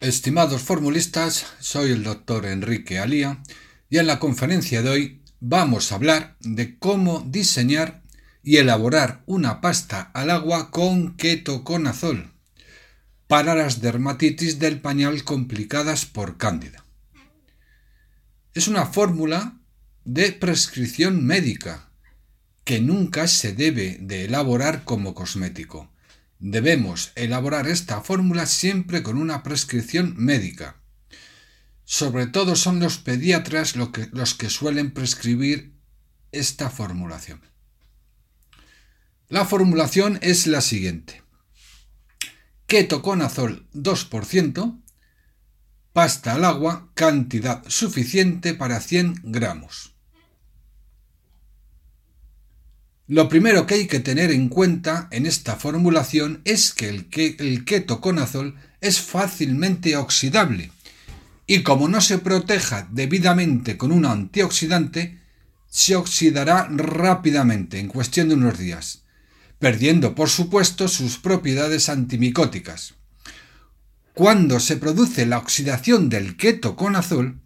Estimados formulistas, soy el doctor Enrique Alía y en la conferencia de hoy vamos a hablar de cómo diseñar y elaborar una pasta al agua con ketoconazol para las dermatitis del pañal complicadas por cándida. Es una fórmula de prescripción médica que nunca se debe de elaborar como cosmético. Debemos elaborar esta fórmula siempre con una prescripción médica. Sobre todo son los pediatras los que suelen prescribir esta formulación. La formulación es la siguiente. Ketoconazol 2%, pasta al agua, cantidad suficiente para 100 gramos. Lo primero que hay que tener en cuenta en esta formulación es que el, el ketoconazol es fácilmente oxidable y como no se proteja debidamente con un antioxidante, se oxidará rápidamente en cuestión de unos días, perdiendo por supuesto sus propiedades antimicóticas. Cuando se produce la oxidación del ketoconazol,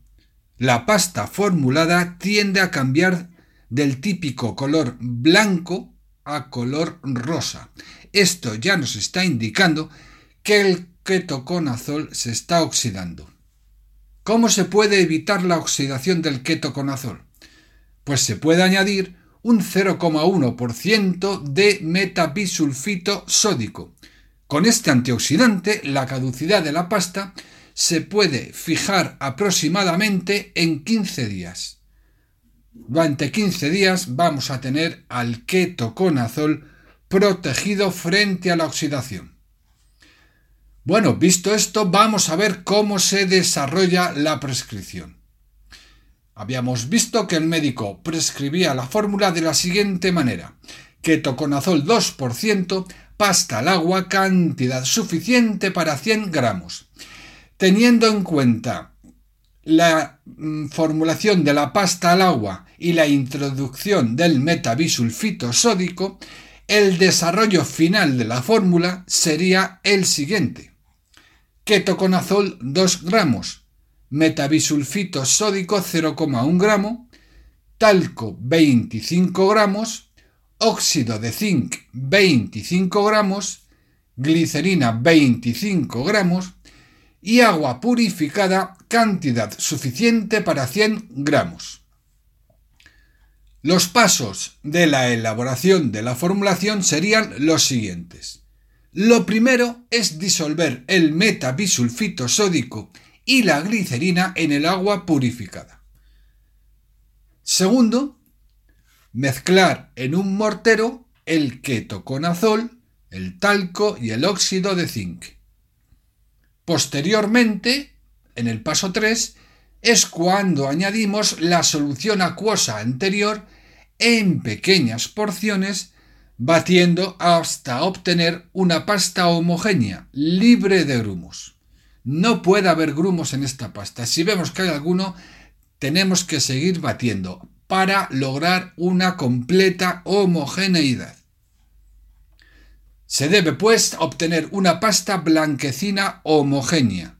la pasta formulada tiende a cambiar del típico color blanco a color rosa. Esto ya nos está indicando que el ketoconazol se está oxidando. ¿Cómo se puede evitar la oxidación del ketoconazol? Pues se puede añadir un 0,1% de metabisulfito sódico. Con este antioxidante, la caducidad de la pasta se puede fijar aproximadamente en 15 días. Durante 15 días vamos a tener al ketoconazol protegido frente a la oxidación. Bueno, visto esto, vamos a ver cómo se desarrolla la prescripción. Habíamos visto que el médico prescribía la fórmula de la siguiente manera. Ketoconazol 2%, pasta al agua, cantidad suficiente para 100 gramos. Teniendo en cuenta la mm, formulación de la pasta al agua y la introducción del metabisulfito sódico, el desarrollo final de la fórmula sería el siguiente. Ketoconazol 2 gramos, metabisulfito sódico 0,1 gramo, talco 25 gramos, óxido de zinc 25 gramos, glicerina 25 gramos, y agua purificada cantidad suficiente para 100 gramos. Los pasos de la elaboración de la formulación serían los siguientes. Lo primero es disolver el metabisulfito sódico y la glicerina en el agua purificada. Segundo, mezclar en un mortero el ketoconazol, el talco y el óxido de zinc. Posteriormente, en el paso 3, es cuando añadimos la solución acuosa anterior en pequeñas porciones, batiendo hasta obtener una pasta homogénea, libre de grumos. No puede haber grumos en esta pasta. Si vemos que hay alguno, tenemos que seguir batiendo para lograr una completa homogeneidad. Se debe, pues, obtener una pasta blanquecina homogénea,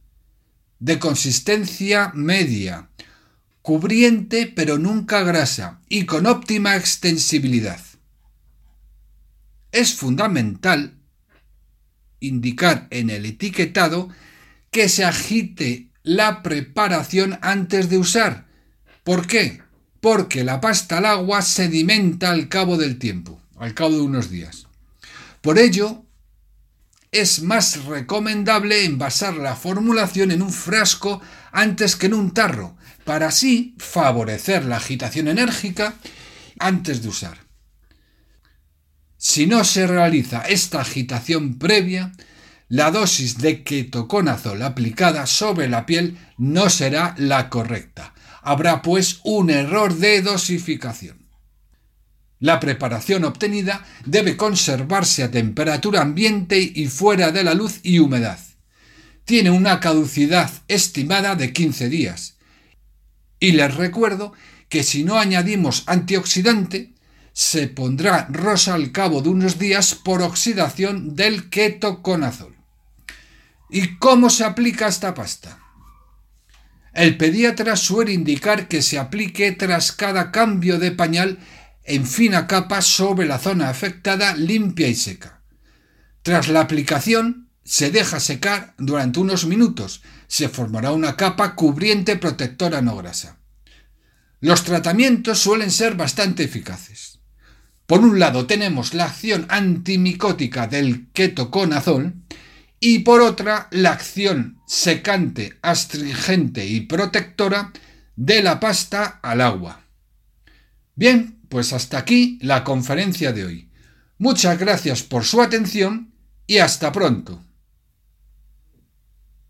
de consistencia media, cubriente pero nunca grasa y con óptima extensibilidad. Es fundamental indicar en el etiquetado que se agite la preparación antes de usar. ¿Por qué? Porque la pasta al agua sedimenta al cabo del tiempo, al cabo de unos días. Por ello, es más recomendable envasar la formulación en un frasco antes que en un tarro, para así favorecer la agitación enérgica antes de usar. Si no se realiza esta agitación previa, la dosis de ketoconazol aplicada sobre la piel no será la correcta. Habrá pues un error de dosificación. La preparación obtenida debe conservarse a temperatura ambiente y fuera de la luz y humedad. Tiene una caducidad estimada de 15 días. Y les recuerdo que si no añadimos antioxidante, se pondrá rosa al cabo de unos días por oxidación del ketoconazol. ¿Y cómo se aplica esta pasta? El pediatra suele indicar que se aplique tras cada cambio de pañal en fina capa sobre la zona afectada limpia y seca. Tras la aplicación se deja secar durante unos minutos. Se formará una capa cubriente protectora no grasa. Los tratamientos suelen ser bastante eficaces. Por un lado tenemos la acción antimicótica del ketoconazol y por otra la acción secante, astringente y protectora de la pasta al agua. Bien, pues hasta aquí la conferencia de hoy. Muchas gracias por su atención y hasta pronto.